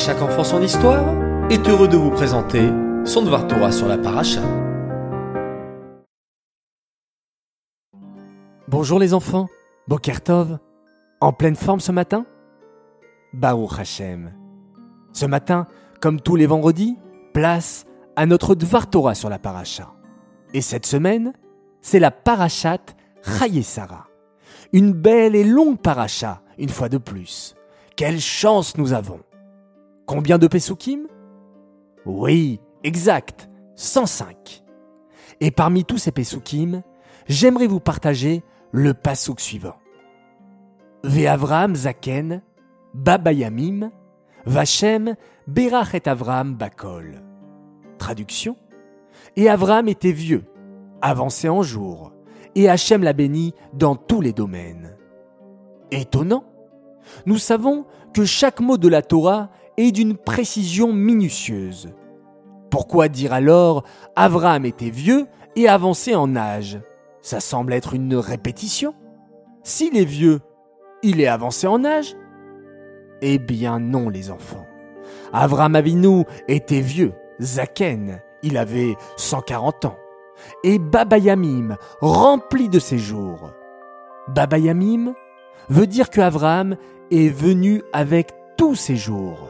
chaque enfant son histoire est heureux de vous présenter son Dvar Torah sur la paracha. Bonjour les enfants, Bokertov, en pleine forme ce matin? Baruch Hashem. Ce matin, comme tous les vendredis, place à notre Dvar Torah sur la paracha. Et cette semaine, c'est la parachat Sarah. Une belle et longue paracha, une fois de plus. Quelle chance nous avons Combien de Pesukim Oui, exact, 105. Et parmi tous ces Pesukim, j'aimerais vous partager le Pasuk suivant. Ve'avram zaken, babayamim, vachem, berach et Avram bakol. Traduction Et Avram était vieux, avancé en jour, et Hachem l'a béni dans tous les domaines. Étonnant Nous savons que chaque mot de la Torah est d'une précision minutieuse. Pourquoi dire alors Avram était vieux et avancé en âge? Ça semble être une répétition. S'il est vieux, il est avancé en âge? Eh bien non les enfants. Avram Avinu était vieux, Zaken, il avait 140 ans et Babayamim, rempli de ses jours. Babayamim veut dire que Abraham est venu avec tous ses jours,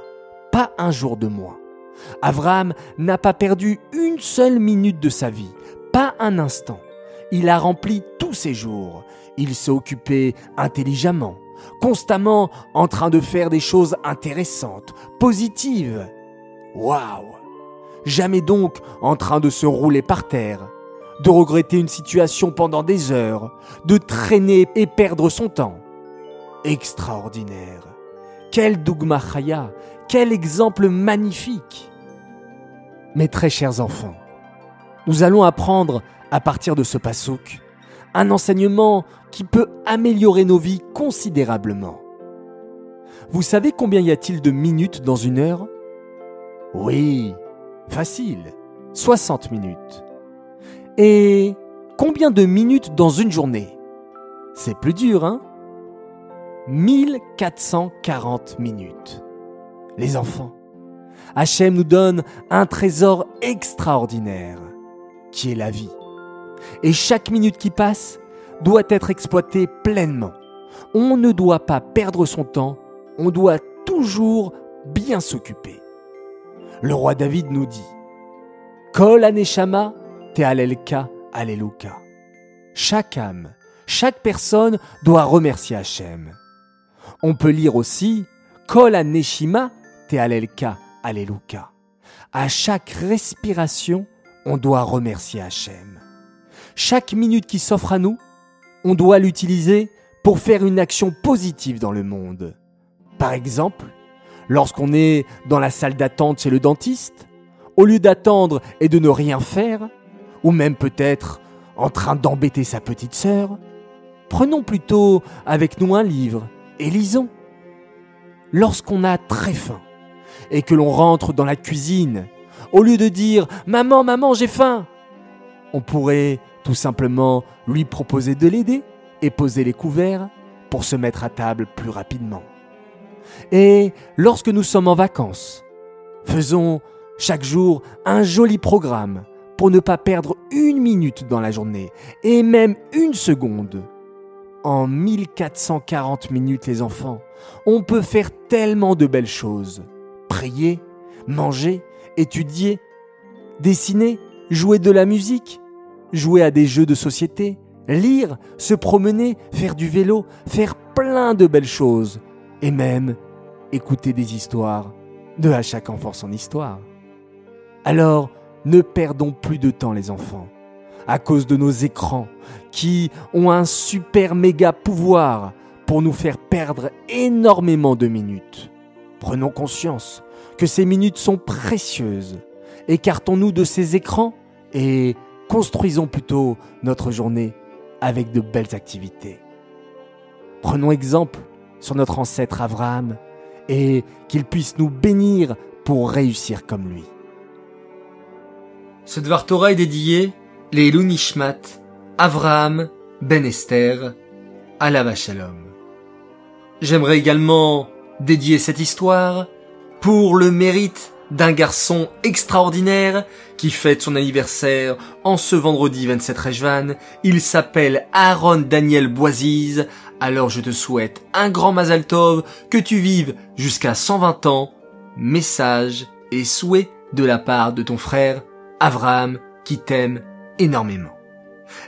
pas un jour de moins. Abraham n'a pas perdu une seule minute de sa vie, pas un instant. Il a rempli tous ses jours. Il s'est occupé intelligemment, constamment en train de faire des choses intéressantes, positives. Waouh Jamais donc en train de se rouler par terre, de regretter une situation pendant des heures, de traîner et perdre son temps. Extraordinaire. Quel Dougma Chaya, quel exemple magnifique. Mes très chers enfants, nous allons apprendre à partir de ce pasouk un enseignement qui peut améliorer nos vies considérablement. Vous savez combien y a-t-il de minutes dans une heure? Oui, facile, 60 minutes. Et combien de minutes dans une journée? C'est plus dur, hein? 1440 minutes. Les enfants, Hachem nous donne un trésor extraordinaire, qui est la vie. Et chaque minute qui passe doit être exploitée pleinement. On ne doit pas perdre son temps, on doit toujours bien s'occuper. Le roi David nous dit Kol aneshama Te'alelka, Alléluia. Chaque âme, chaque personne doit remercier Hachem. On peut lire aussi Kol Neshima Te'alelka, Alléluia. À chaque respiration, on doit remercier Hachem. Chaque minute qui s'offre à nous, on doit l'utiliser pour faire une action positive dans le monde. Par exemple, lorsqu'on est dans la salle d'attente chez le dentiste, au lieu d'attendre et de ne rien faire, ou même peut-être en train d'embêter sa petite sœur, prenons plutôt avec nous un livre et lisons. Lorsqu'on a très faim et que l'on rentre dans la cuisine, au lieu de dire ⁇ Maman, maman, j'ai faim !⁇ on pourrait tout simplement lui proposer de l'aider et poser les couverts pour se mettre à table plus rapidement. Et lorsque nous sommes en vacances, faisons chaque jour un joli programme pour ne pas perdre une minute dans la journée, et même une seconde. En 1440 minutes, les enfants, on peut faire tellement de belles choses. Prier, manger, étudier, dessiner, jouer de la musique, jouer à des jeux de société, lire, se promener, faire du vélo, faire plein de belles choses, et même écouter des histoires de à chaque enfant son histoire. Alors, ne perdons plus de temps les enfants, à cause de nos écrans, qui ont un super méga pouvoir pour nous faire perdre énormément de minutes. Prenons conscience que ces minutes sont précieuses. Écartons-nous de ces écrans et construisons plutôt notre journée avec de belles activités. Prenons exemple sur notre ancêtre Abraham et qu'il puisse nous bénir pour réussir comme lui. Ce Dvar Torah est dédié les Nishmat, Avraham, Ben Esther, Alava Shalom. J'aimerais également dédier cette histoire pour le mérite d'un garçon extraordinaire qui fête son anniversaire en ce vendredi 27 Rejvan. Il s'appelle Aaron Daniel Boisiz. Alors je te souhaite un grand Mazal Tov, que tu vives jusqu'à 120 ans. Message et souhait de la part de ton frère Avraham qui t'aime énormément.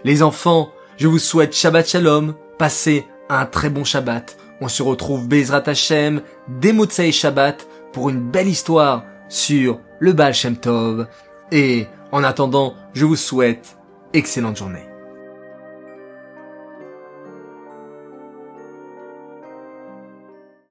Les enfants, je vous souhaite Shabbat Shalom, passez un très bon Shabbat. On se retrouve Bezrat Hashem, dès Shabbat, pour une belle histoire sur le Baal Shem Tov. Et en attendant, je vous souhaite excellente journée.